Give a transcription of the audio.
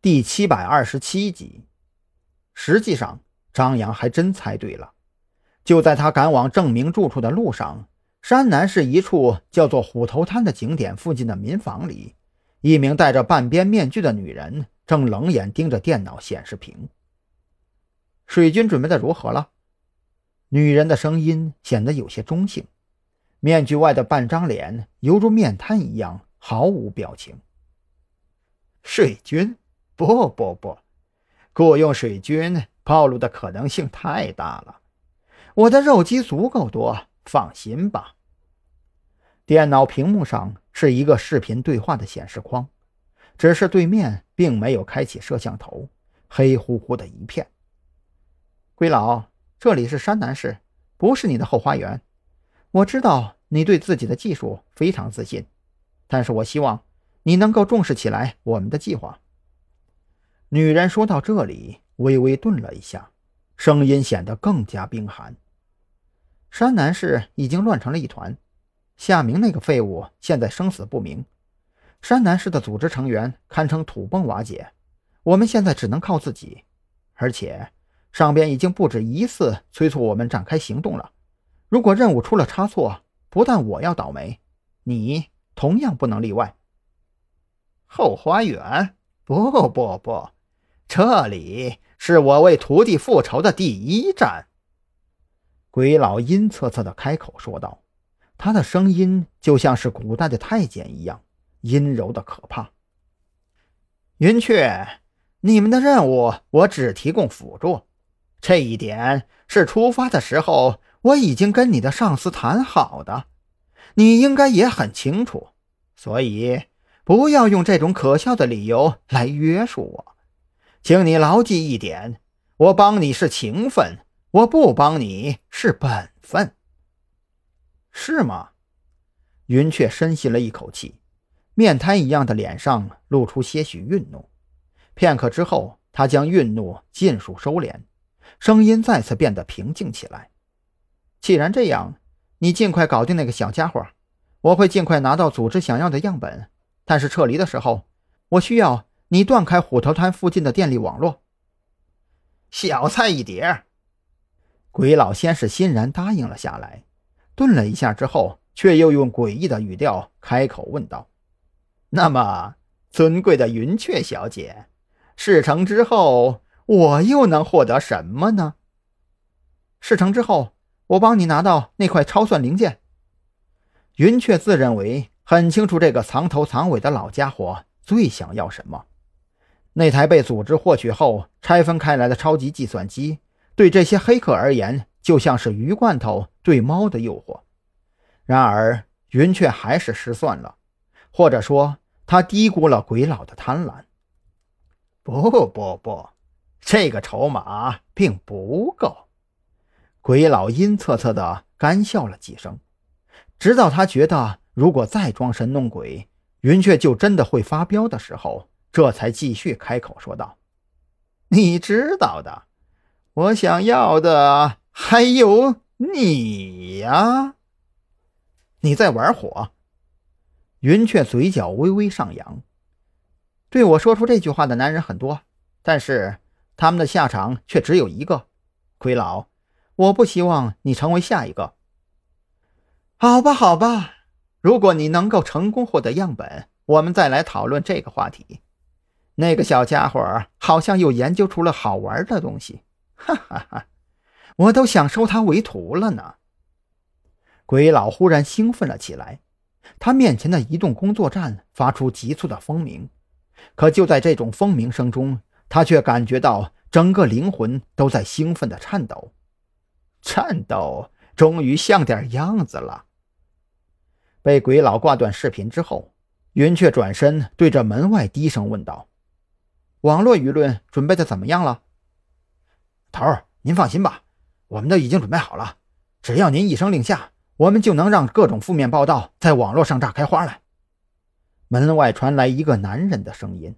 第七百二十七集。实际上，张扬还真猜对了。就在他赶往郑明住处的路上，山南市一处叫做虎头滩的景点附近的民房里，一名戴着半边面具的女人正冷眼盯着电脑显示屏。水军准备的如何了？女人的声音显得有些中性，面具外的半张脸犹如面瘫一样，毫无表情。水军。不不不，雇佣水军暴露的可能性太大了。我的肉鸡足够多，放心吧。电脑屏幕上是一个视频对话的显示框，只是对面并没有开启摄像头，黑乎乎的一片。龟老，这里是山南市，不是你的后花园。我知道你对自己的技术非常自信，但是我希望你能够重视起来我们的计划。女人说到这里，微微顿了一下，声音显得更加冰寒。山南市已经乱成了一团，夏明那个废物现在生死不明，山南市的组织成员堪称土崩瓦解。我们现在只能靠自己，而且上边已经不止一次催促我们展开行动了。如果任务出了差错，不但我要倒霉，你同样不能例外。后花园？不不不！这里是我为徒弟复仇的第一站。”鬼老阴恻恻的开口说道，他的声音就像是古代的太监一样阴柔的可怕。云雀，你们的任务我只提供辅助，这一点是出发的时候我已经跟你的上司谈好的，你应该也很清楚，所以不要用这种可笑的理由来约束我。请你牢记一点：我帮你是情分，我不帮你是本分，是吗？云雀深吸了一口气，面瘫一样的脸上露出些许愠怒。片刻之后，他将愠怒尽数收敛，声音再次变得平静起来。既然这样，你尽快搞定那个小家伙，我会尽快拿到组织想要的样本。但是撤离的时候，我需要。你断开虎头滩附近的电力网络。小菜一碟。鬼老先是欣然答应了下来，顿了一下之后，却又用诡异的语调开口问道：“那么，尊贵的云雀小姐，事成之后，我又能获得什么呢？”事成之后，我帮你拿到那块超算零件。云雀自认为很清楚这个藏头藏尾的老家伙最想要什么。那台被组织获取后拆分开来的超级计算机，对这些黑客而言就像是鱼罐头对猫的诱惑。然而，云却还是失算了，或者说，他低估了鬼佬的贪婪。不不不，这个筹码并不够。鬼佬阴恻恻地干笑了几声，直到他觉得如果再装神弄鬼，云雀就真的会发飙的时候。这才继续开口说道：“你知道的，我想要的还有你呀！你在玩火。”云雀嘴角微微上扬。对我说出这句话的男人很多，但是他们的下场却只有一个。奎老，我不希望你成为下一个。好吧，好吧，如果你能够成功获得样本，我们再来讨论这个话题。那个小家伙好像又研究出了好玩的东西，哈哈哈！我都想收他为徒了呢。鬼老忽然兴奋了起来，他面前的移动工作站发出急促的蜂鸣，可就在这种蜂鸣声中，他却感觉到整个灵魂都在兴奋的颤抖。颤抖，终于像点样子了。被鬼老挂断视频之后，云雀转身对着门外低声问道。网络舆论准备的怎么样了，头儿？您放心吧，我们都已经准备好了。只要您一声令下，我们就能让各种负面报道在网络上炸开花来。门外传来一个男人的声音。